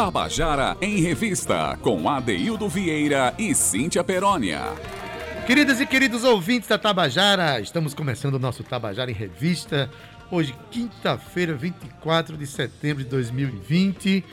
Tabajara em Revista, com Adeildo Vieira e Cíntia Perónia. Queridas e queridos ouvintes da Tabajara, estamos começando o nosso Tabajara em Revista. Hoje, quinta-feira, 24 de setembro de 2020.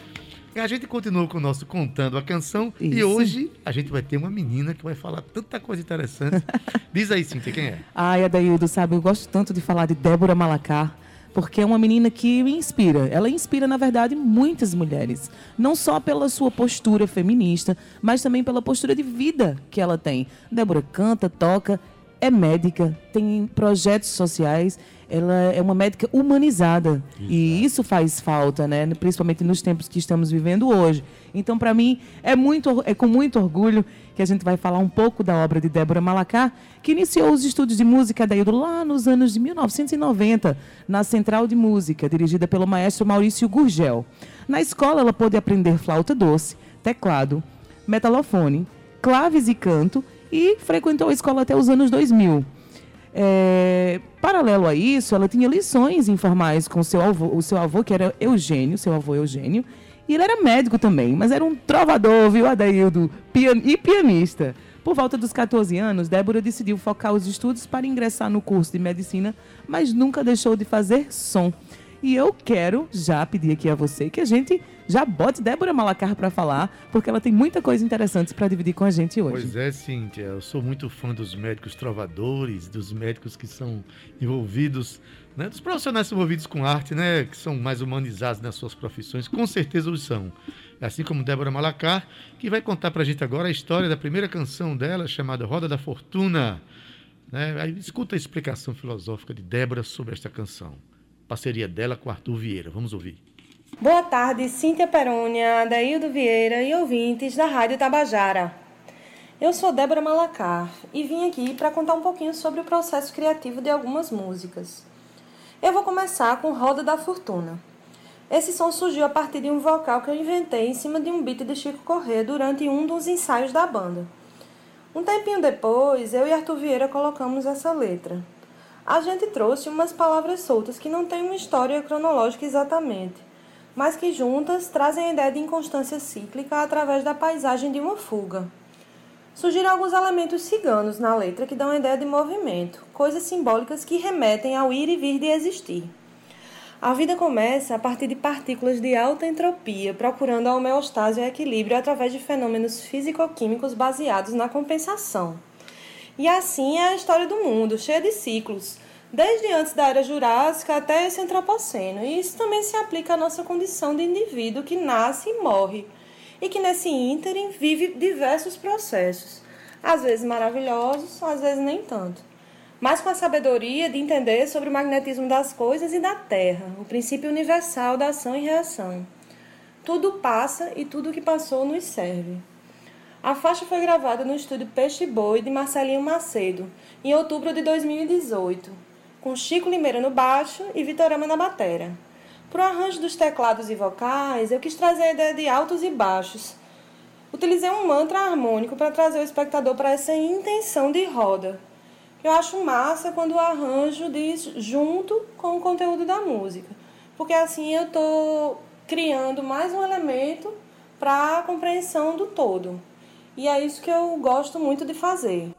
E a gente continua com o nosso Contando a Canção. Isso. E hoje a gente vai ter uma menina que vai falar tanta coisa interessante. Diz aí, Cíntia, quem é? Ai, Adaildo, sabe, eu gosto tanto de falar de Débora Malacar porque é uma menina que inspira. Ela inspira, na verdade, muitas mulheres. Não só pela sua postura feminista, mas também pela postura de vida que ela tem. Débora canta, toca, é médica, tem projetos sociais ela é uma médica humanizada. Exato. E isso faz falta, né? principalmente nos tempos que estamos vivendo hoje. Então, para mim, é, muito, é com muito orgulho que a gente vai falar um pouco da obra de Débora Malacar, que iniciou os estudos de música da Ildo lá nos anos de 1990, na Central de Música, dirigida pelo maestro Maurício Gurgel. Na escola, ela pôde aprender flauta doce, teclado, metalofone, claves e canto, e frequentou a escola até os anos 2000. É, paralelo a isso, ela tinha lições informais com seu avô, o seu avô, que era Eugênio, seu avô Eugênio, e ele era médico também, mas era um trovador, viu, Adaildo? Pian e pianista. Por volta dos 14 anos, Débora decidiu focar os estudos para ingressar no curso de medicina, mas nunca deixou de fazer som. E eu quero já pedir aqui a você que a gente já bote Débora Malacar para falar, porque ela tem muita coisa interessante para dividir com a gente hoje. Pois é, Cíntia. Eu sou muito fã dos médicos trovadores, dos médicos que são envolvidos, né, dos profissionais envolvidos com arte, né, que são mais humanizados nas suas profissões. Com certeza os são. Assim como Débora Malacar, que vai contar para a gente agora a história da primeira canção dela, chamada Roda da Fortuna. Né? Aí escuta a explicação filosófica de Débora sobre esta canção parceria dela com Arthur Vieira. Vamos ouvir. Boa tarde, Cíntia Perônia, Adaildo Vieira e ouvintes da Rádio Tabajara. Eu sou Débora Malacar e vim aqui para contar um pouquinho sobre o processo criativo de algumas músicas. Eu vou começar com Roda da Fortuna. Esse som surgiu a partir de um vocal que eu inventei em cima de um beat de Chico Corrêa durante um dos ensaios da banda. Um tempinho depois, eu e Arthur Vieira colocamos essa letra, a gente trouxe umas palavras soltas que não têm uma história cronológica exatamente, mas que juntas trazem a ideia de inconstância cíclica através da paisagem de uma fuga. Surgiram alguns elementos ciganos na letra que dão a ideia de movimento, coisas simbólicas que remetem ao ir e vir de existir. A vida começa a partir de partículas de alta entropia, procurando a homeostase e o equilíbrio através de fenômenos físico-químicos baseados na compensação. E assim é a história do mundo, cheia de ciclos, desde antes da era jurássica até esse antropoceno. E isso também se aplica à nossa condição de indivíduo que nasce e morre, e que nesse ínterim vive diversos processos, às vezes maravilhosos, às vezes nem tanto. Mas com a sabedoria de entender sobre o magnetismo das coisas e da Terra, o princípio universal da ação e reação. Tudo passa e tudo que passou nos serve. A faixa foi gravada no estúdio Peixe Boi de Marcelinho Macedo, em outubro de 2018, com Chico Limeira no baixo e Vitorama na batera. Para o arranjo dos teclados e vocais, eu quis trazer a ideia de altos e baixos. Utilizei um mantra harmônico para trazer o espectador para essa intenção de roda. Eu acho massa quando o arranjo diz junto com o conteúdo da música, porque assim eu estou criando mais um elemento para a compreensão do todo. E é isso que eu gosto muito de fazer.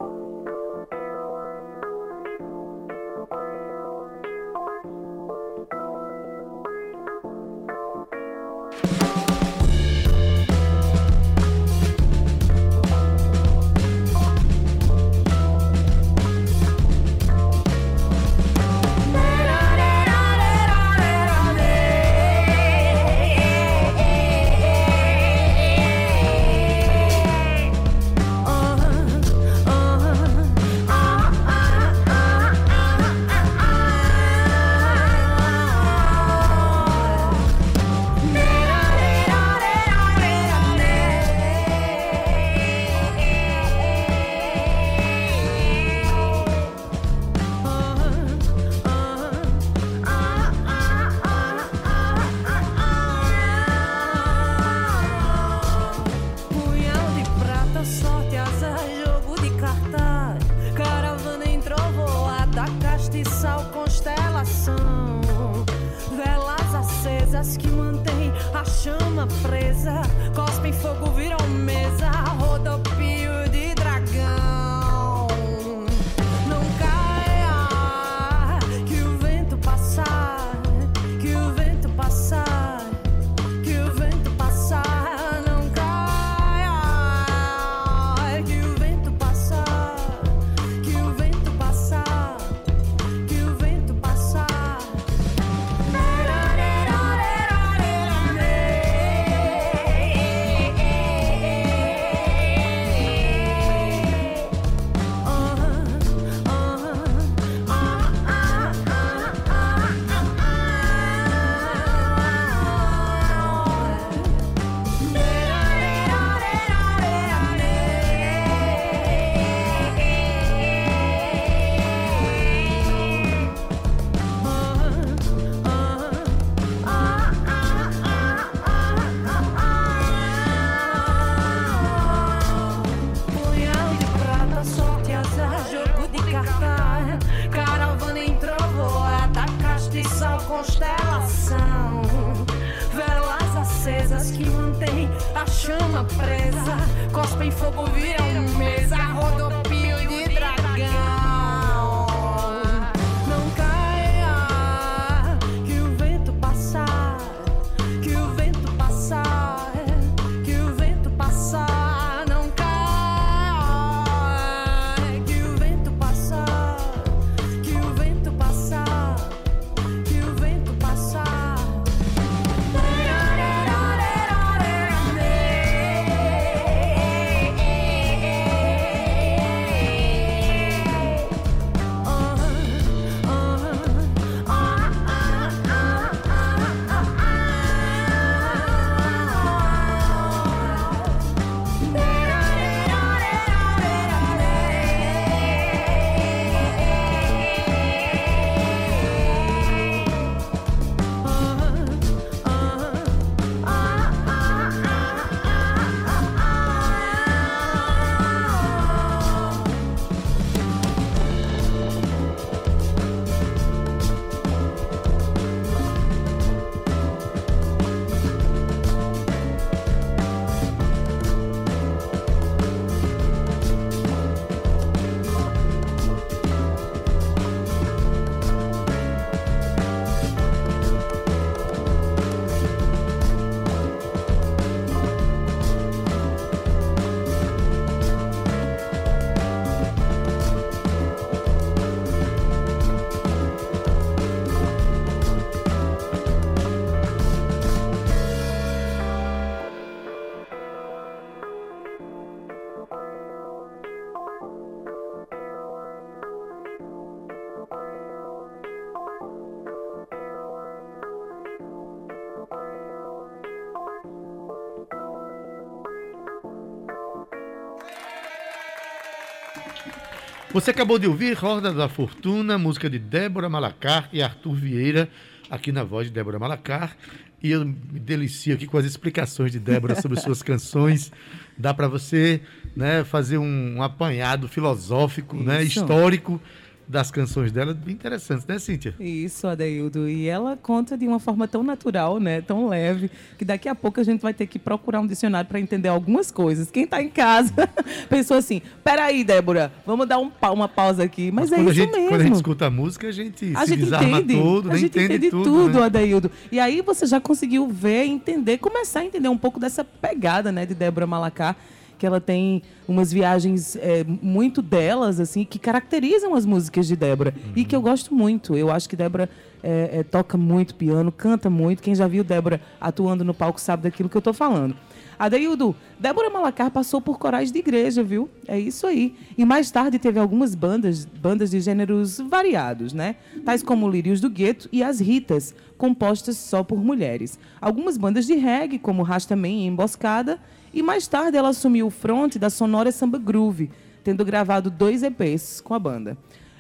Você acabou de ouvir Roda da Fortuna, música de Débora Malacar e Arthur Vieira, aqui na voz de Débora Malacar. E eu me delicio aqui com as explicações de Débora sobre suas canções. Dá para você né, fazer um, apanhado filosófico, né, histórico das canções dela, bem interessantes, né, Cíntia? Isso, Adeildo. E ela conta de uma forma tão natural, né? Tão leve, que daqui a pouco a gente vai ter que procurar um dicionário para entender algumas coisas. Quem está em casa pensou assim: peraí, Débora, vamos dar um uma pausa aqui. Mas, é quando, a isso gente, mesmo. quando a gente escuta a música, a gente A se gente entende, todo, a né? gente entende, entende tudo. tudo, né? Adaildo. E aí você já conseguiu ver, entender, começar a entender um pouco dessa pegada, né, de Débora Malacar, que ela tem umas viagens é, muito delas, assim, que caracterizam as músicas de Débora e que eu gosto muito. Eu acho que Débora é, é, toca muito piano, canta muito. Quem já viu Débora atuando no palco sabe daquilo que eu tô falando. Adeildo, Débora Malacar passou por corais de igreja, viu? É isso aí. E mais tarde teve algumas bandas, bandas de gêneros variados, né? Tais como Lírios do Gueto e As Ritas, compostas só por mulheres. Algumas bandas de reggae, como Rastaman e Emboscada. E mais tarde ela assumiu o front da Sonora Samba Groove, tendo gravado dois EPs com a banda.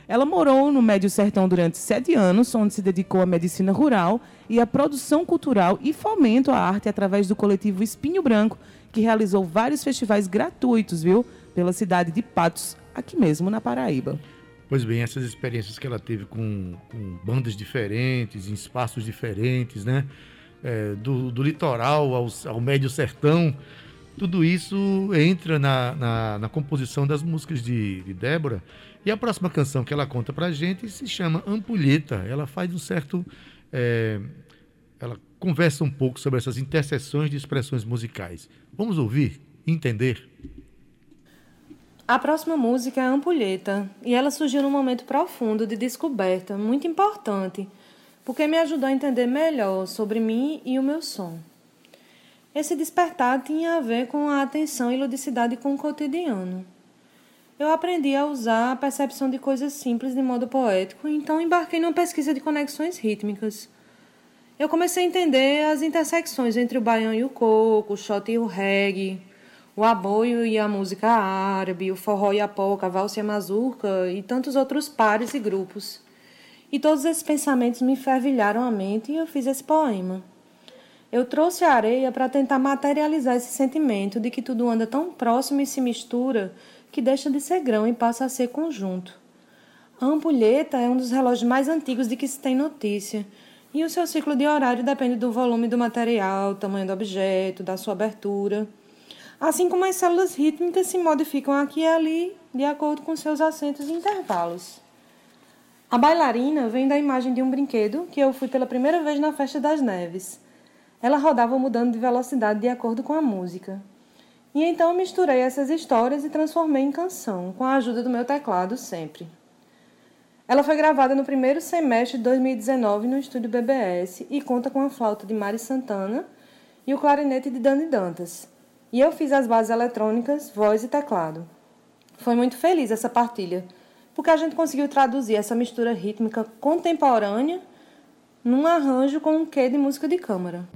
Ela morou no Médio Sertão durante sete anos, onde se dedicou à medicina rural e à produção cultural e fomento à arte através do coletivo Espinho Branco, que realizou vários festivais gratuitos, viu? Pela cidade de Patos, aqui mesmo na Paraíba. Pois bem, essas experiências que ela teve com, com bandas diferentes, em espaços diferentes, né? é, do, do, litoral ao, ao, médio sertão. Tudo isso entra na, na, na composição das músicas de, de, Débora. E a próxima canção que ela conta pra gente se chama Ampulheta. Ela faz um certo. É, ela conversa um pouco sobre essas interseções de expressões musicais. Vamos ouvir, entender. A próxima música é Ampulheta e ela surgiu num momento profundo de descoberta, muito importante, porque me ajudou a entender melhor sobre mim e o meu som. Esse despertar tinha a ver com a atenção e ludicidade com o cotidiano. Eu aprendi a usar a percepção de coisas simples de modo poético, então embarquei numa pesquisa de conexões rítmicas eu comecei a entender as intersecções entre o baião e o coco, o shot e o reggae, o aboio e a música árabe, o forró e a polca, a valsa e a mazurca e tantos outros pares e grupos. E todos esses pensamentos me fervilharam a mente e eu fiz esse poema. Eu trouxe a areia para tentar materializar esse sentimento de que tudo anda tão próximo e se mistura que deixa de ser grão e passa a ser conjunto. A ampulheta é um dos relógios mais antigos de que se tem notícia e o seu ciclo de horário depende do volume do material, tamanho do objeto, da sua abertura. Assim como as células rítmicas se modificam aqui e ali de acordo com seus assentos e intervalos. A bailarina vem da imagem de um brinquedo que eu fui pela primeira vez na Festa das Neves. Ela rodava mudando de velocidade de acordo com a música. E então misturei essas histórias e transformei em canção, com a ajuda do meu teclado sempre. Ela foi gravada no primeiro semestre de 2019 no estúdio BBS e conta com a flauta de Mari Santana e o clarinete de Dani Dantas. E eu fiz as bases eletrônicas, voz e teclado. Foi muito feliz essa partilha, porque a gente conseguiu traduzir essa mistura rítmica contemporânea num arranjo com um quê de música de câmara.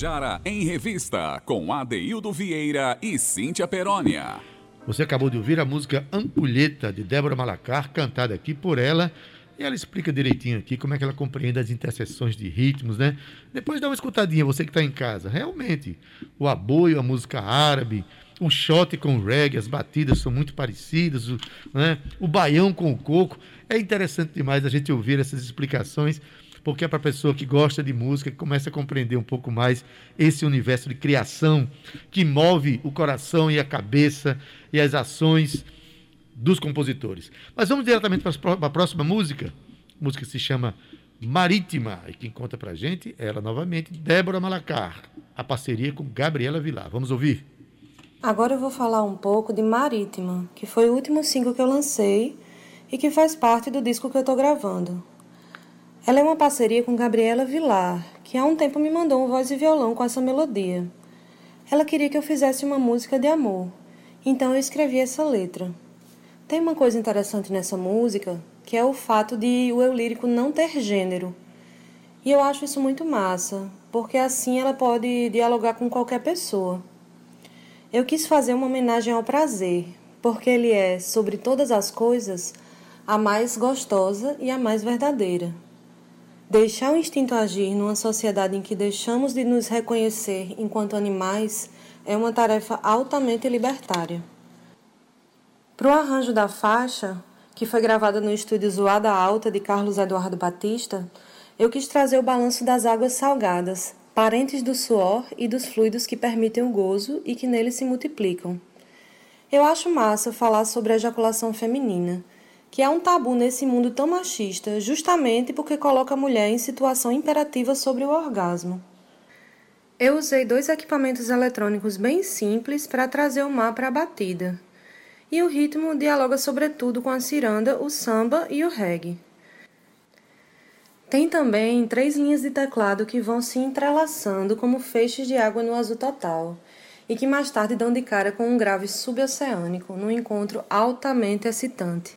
Tabajara em Revista, com Adeildo Vieira e Cíntia Perónia. Você acabou de ouvir a música Ampulheta, de Débora Malacar, cantada aqui por ela. E ela explica direitinho aqui como é que ela compreende as interseções de ritmos, né? Depois dá uma escutadinha, você que está em casa. Realmente, o aboio, a música árabe, o shot com o reggae, as batidas são muito parecidas, o, né? o baião com o coco. É interessante demais a gente ouvir essas explicações, porque é para a pessoa que gosta de música, que começa a compreender um pouco mais esse universo de criação que move o coração e a cabeça e as ações dos compositores. Mas vamos diretamente para a próxima música. A música se chama Marítima. E quem conta para a gente é ela novamente, Débora Malacar. A parceria com Gabriela Vilar. Vamos ouvir? Agora eu vou falar um pouco de Marítima, que foi o último single que eu lancei e que faz parte do disco que eu estou gravando. Ela é uma parceria com Gabriela Vilar, que há um tempo me mandou um voz e violão com essa melodia. Ela queria que eu fizesse uma música de amor, então eu escrevi essa letra. Tem uma coisa interessante nessa música, que é o fato de o eu lírico não ter gênero. E eu acho isso muito massa, porque assim ela pode dialogar com qualquer pessoa. Eu quis fazer uma homenagem ao prazer, porque ele é, sobre todas as coisas, a mais gostosa e a mais verdadeira. Deixar o instinto agir numa sociedade em que deixamos de nos reconhecer enquanto animais é uma tarefa altamente libertária. Para o arranjo da faixa, que foi gravada no estúdio Zoada Alta de Carlos Eduardo Batista, eu quis trazer o balanço das águas salgadas, parentes do suor e dos fluidos que permitem o gozo e que nele se multiplicam. Eu acho massa falar sobre a ejaculação feminina, que é um tabu nesse mundo tão machista, justamente porque coloca a mulher em situação imperativa sobre o orgasmo. Eu usei dois equipamentos eletrônicos bem simples para trazer o mar para a batida e o ritmo dialoga sobretudo com a ciranda, o samba e o reggae. Tem também três linhas de teclado que vão se entrelaçando como feixes de água no azul total e que mais tarde dão de cara com um grave suboceânico num encontro altamente excitante.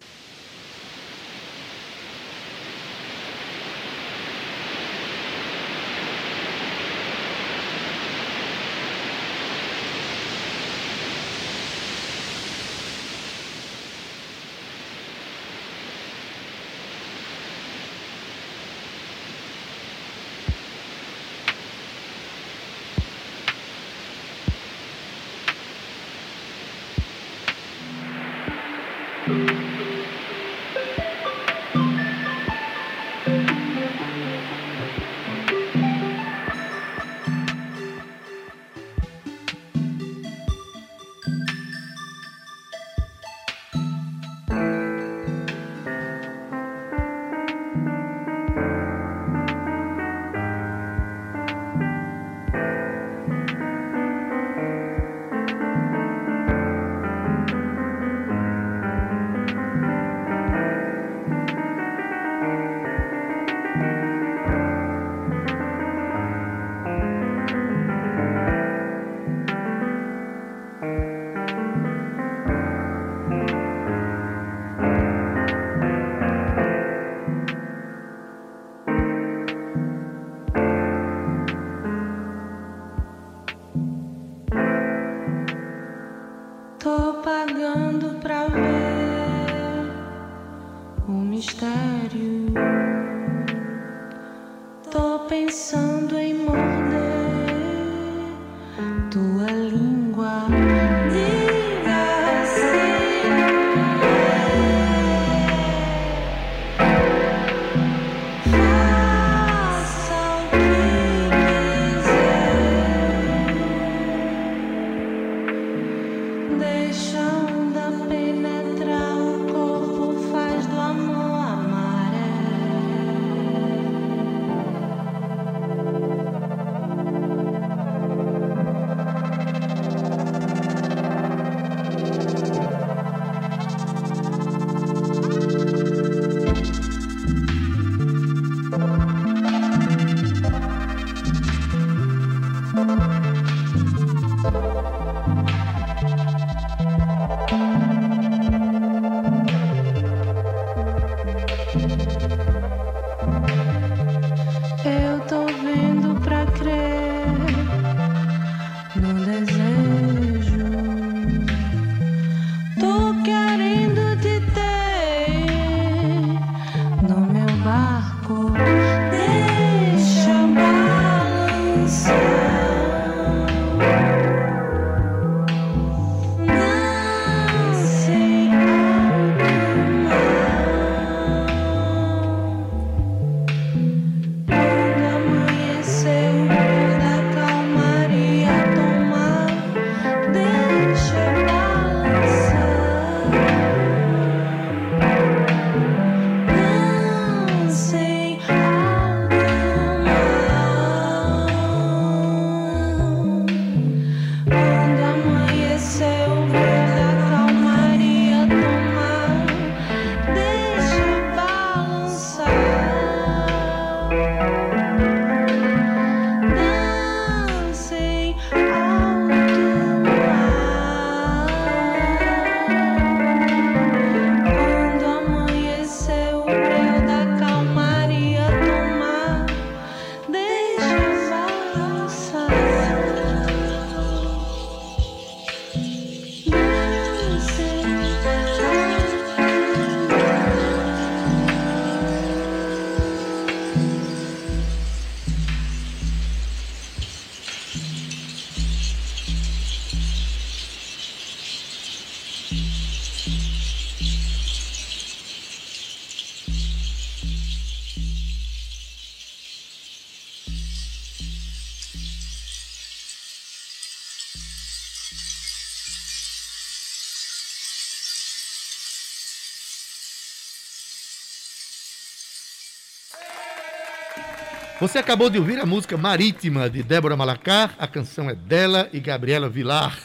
Você acabou de ouvir a música Marítima de Débora Malacar, a canção é dela e Gabriela Vilar.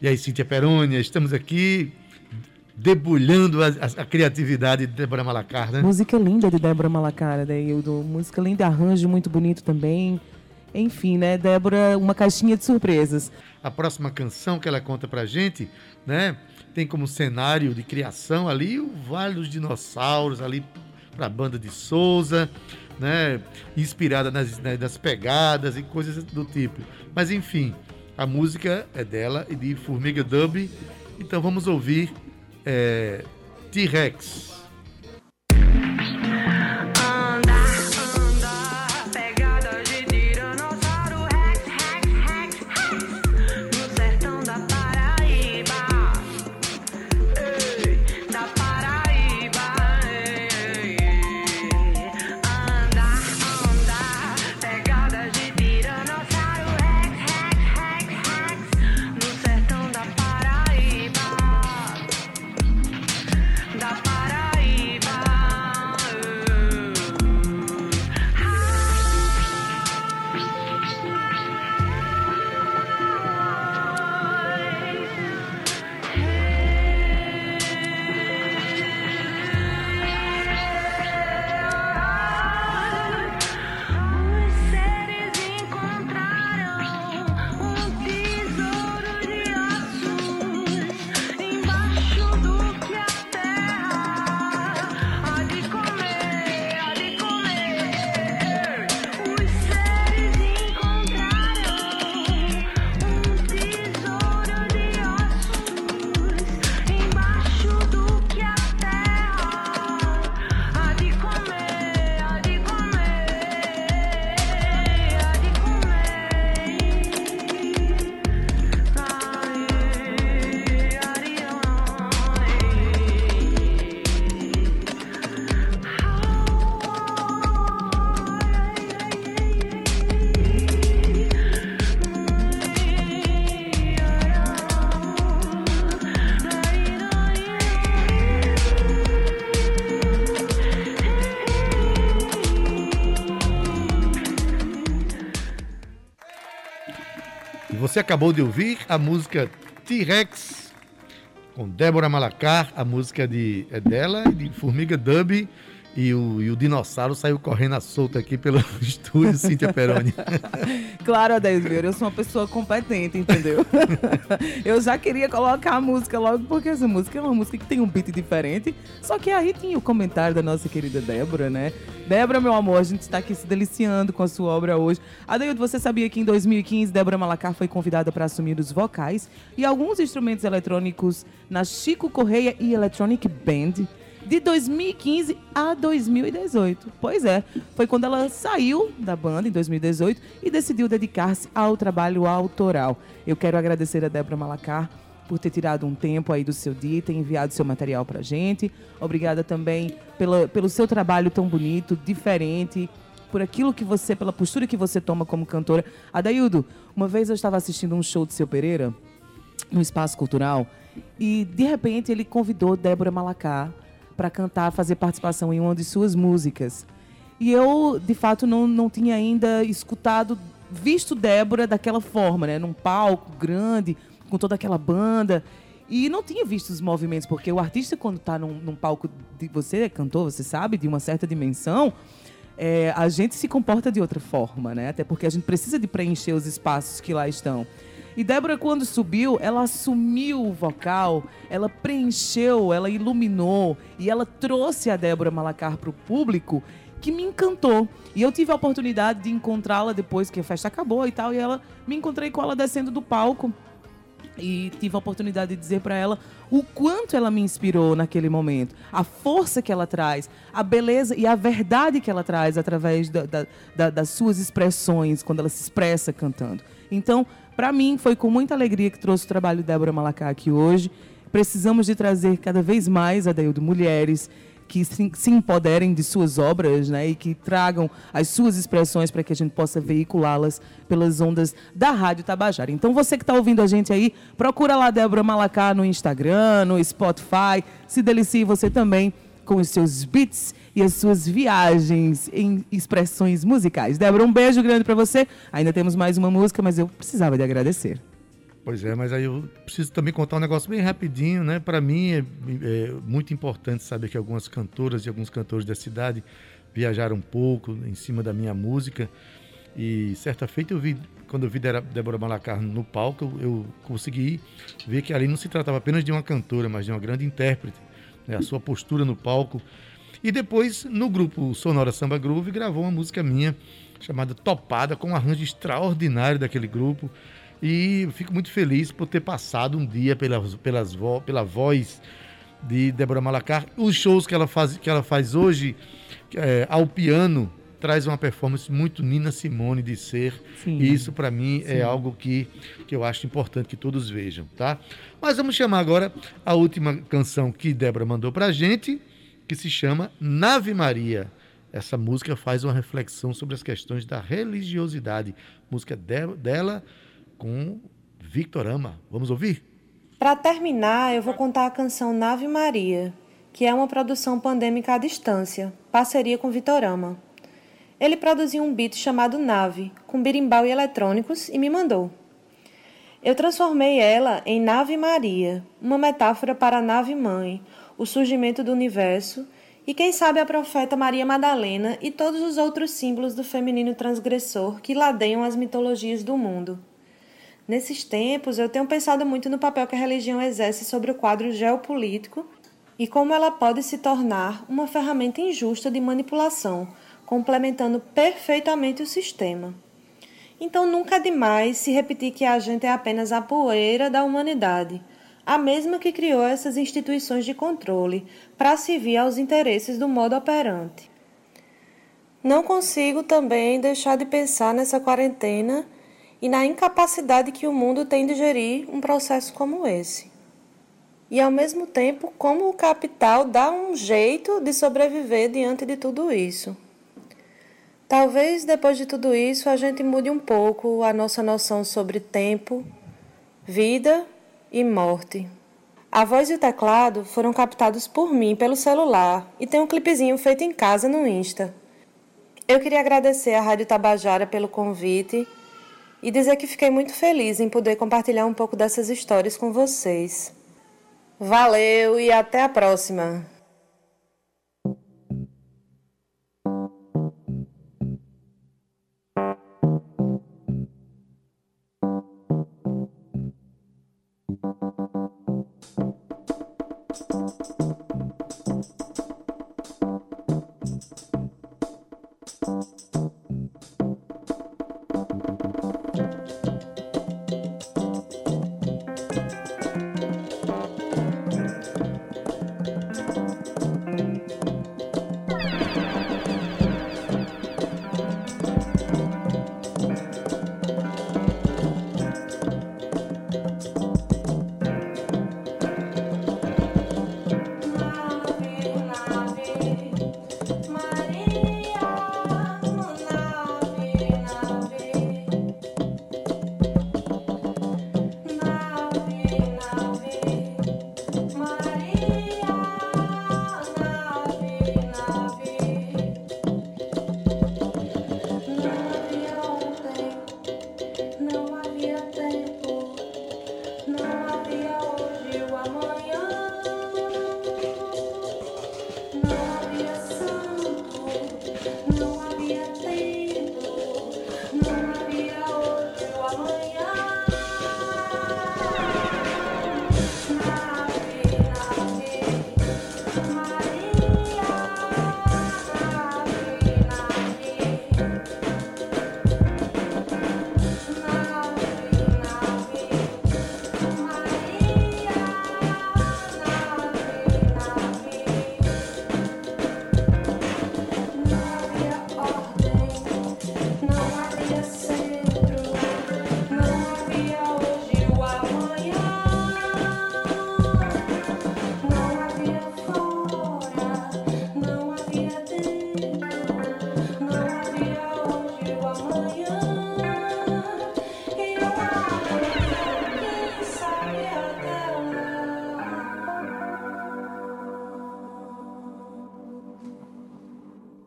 E aí, Cíntia Perônia, estamos aqui debulhando a, a- a criatividade de Débora Malacar, né? Música linda de Débora Malacara, Deildo. Música linda, arranjo muito bonito também. Enfim, né, Débora, uma caixinha de surpresas. A próxima canção que ela conta pra gente, né, tem como cenário de criação ali o Vale dos Dinossauros, ali pra banda de Souza, né, inspirada nas, né, nas pegadas e coisas do tipo. Mas enfim, a música é dela e de Formiga Dub. Então vamos ouvir é, T-Rex. Você acabou de ouvir a música T-Rex com Débora Malacar, a música de, é dela, de Formiga Dub. E o, e o dinossauro saiu correndo à solta aqui pelo estúdio, Cíntia Peroni. Claro, Adeus Vieira, eu sou uma pessoa competente, entendeu? eu já queria colocar a música logo, porque essa música é uma música que tem um beat diferente. Só que aí tinha o comentário da nossa querida Débora, né? Débora, meu amor, a gente está aqui se deliciando com a sua obra hoje. Adeildo, você sabia que em 2015 Débora Malacar foi convidada para assumir os vocais e alguns instrumentos eletrônicos na Chico Correia e Electronic Band? De 2015 a 2018. Pois é, foi quando ela saiu da banda em 2018 e decidiu dedicar-se ao trabalho autoral. Eu quero agradecer a Débora Malacar por ter tirado um tempo aí do seu dia e ter enviado seu material pra gente. Obrigada também pela, pelo seu trabalho tão bonito, diferente, por aquilo que você, pela postura que você toma como cantora. Adaildo, uma vez eu estava assistindo um show de seu Pereira no Espaço Cultural e de repente ele convidou Débora Malacar para cantar, fazer participação em uma de suas músicas. E eu, de fato, não, não tinha ainda escutado, visto Débora daquela forma, né? Num palco grande, com toda aquela banda. E não tinha visto os movimentos, porque o artista, quando está num, num palco, de, você é cantor, você sabe, de uma certa dimensão, é, a gente se comporta de outra forma, né? Até porque a gente precisa de preencher os espaços que lá estão. E Débora, quando subiu, ela assumiu o vocal, ela preencheu, ela iluminou e ela trouxe a Débora Malacar para o público que me encantou. E eu tive a oportunidade de encontrá-la depois que a festa acabou e tal, e ela me encontrei com ela descendo do palco e tive a oportunidade de dizer para ela o quanto ela me inspirou naquele momento, a força que ela traz, a beleza e a verdade que ela traz através da, da, da, das suas expressões, quando ela se expressa cantando. Então, para mim, foi com muita alegria que trouxe o trabalho de Débora Malacá aqui hoje. Precisamos de trazer cada vez mais, Adeildo, mulheres que se, se, empoderem de suas obras né, e que tragam as suas expressões para que a gente possa veiculá-las pelas ondas da Rádio Tabajara. Então, você que está ouvindo a gente aí, procura lá Débora Malacá no Instagram, no Spotify, se delicie você também com os seus beats e as suas viagens em expressões musicais. Débora, um beijo grande para você. Ainda temos mais uma música, mas eu precisava de agradecer. Pois é, mas aí eu preciso também contar um negócio bem rapidinho, né? Para mim é, é, muito importante saber que algumas cantoras e alguns cantores da cidade viajaram um pouco em cima da minha música. E certa feita eu vi, quando eu vi Débora Malacar no palco, eu, eu consegui ver que ali não se tratava apenas de uma cantora, mas de uma grande intérprete. Né? A sua postura no palco. E depois, no grupo Sonora Samba Groove, gravou uma música minha chamada Topada, com um arranjo extraordinário daquele grupo. E fico muito feliz por ter passado um dia pelas, pelas vo, pela voz de Débora Malacar. Os shows que ela faz, que ela faz hoje é, ao piano traz uma performance muito Nina Simone de ser. Sim. E isso, para mim, é Sim. é algo que, que eu acho importante que todos vejam, tá? Mas vamos chamar agora a última canção que Débora mandou para a gente, que se chama Nave Maria. Essa música faz uma reflexão sobre as questões da religiosidade. Música dela com Victor Ama. Vamos ouvir? Para terminar, eu vou contar a canção Nave Maria, que é uma produção pandêmica à distância, parceria com Vitorama. Ele produziu um beat chamado Nave, com birimbau e eletrônicos, e me mandou. Eu transformei ela em Nave Maria, uma metáfora para a nave mãe, o surgimento do universo e quem sabe a profeta Maria Madalena e todos os outros símbolos do feminino transgressor que ladeiam as mitologias do mundo. Nesses tempos, eu tenho pensado muito no papel que a religião exerce sobre o quadro geopolítico e como ela pode se tornar uma ferramenta injusta de manipulação, complementando perfeitamente o sistema. Então nunca é demais se repetir que a gente é apenas a poeira da humanidade, a mesma que criou essas instituições de controle para servir aos interesses do modo operante. Não consigo também deixar de pensar nessa quarentena e na incapacidade que o mundo tem de gerir um processo como esse. E ao mesmo tempo, como o capital dá um jeito de sobreviver diante de tudo isso. Talvez depois de tudo isso a gente mude um pouco a nossa noção sobre tempo, vida e morte. A voz e o teclado foram captados por mim pelo celular e tem um clipezinho feito em casa no Insta. Eu queria agradecer à Rádio Tabajara pelo convite e dizer que fiquei muito feliz em poder compartilhar um pouco dessas histórias com vocês. Valeu e até a próxima!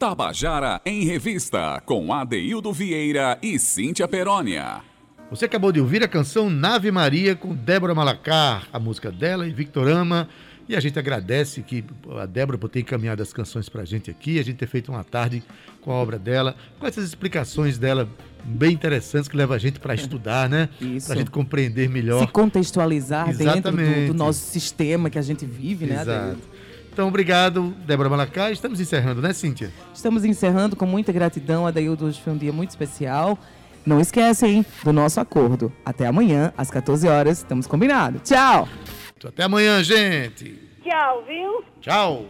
Tabajara em Revista, com Adeildo Vieira e Cíntia Perónia. Você acabou de ouvir a canção Nave Maria com Débora Malacar, a música dela e Victorama. E a gente agradece que a Débora por ter encaminhado as canções pra gente aqui, a gente ter feito uma tarde com a obra dela, com essas explicações dela bem interessantes que levam a gente para estudar, né? Isso. Pra gente compreender melhor. Se contextualizar dentro do, Exatamente. do nosso sistema que a gente vive, né? Exato. Então, obrigado, Débora Malacar. Estamos encerrando, né, Cíntia? Estamos encerrando com muita gratidão. Adaildo, hoje foi um dia muito especial. Não esquece, hein, do nosso acordo. Até amanhã, às 14 horas. Estamos combinados. Tchau! Até amanhã, gente. Tchau, viu? Tchau.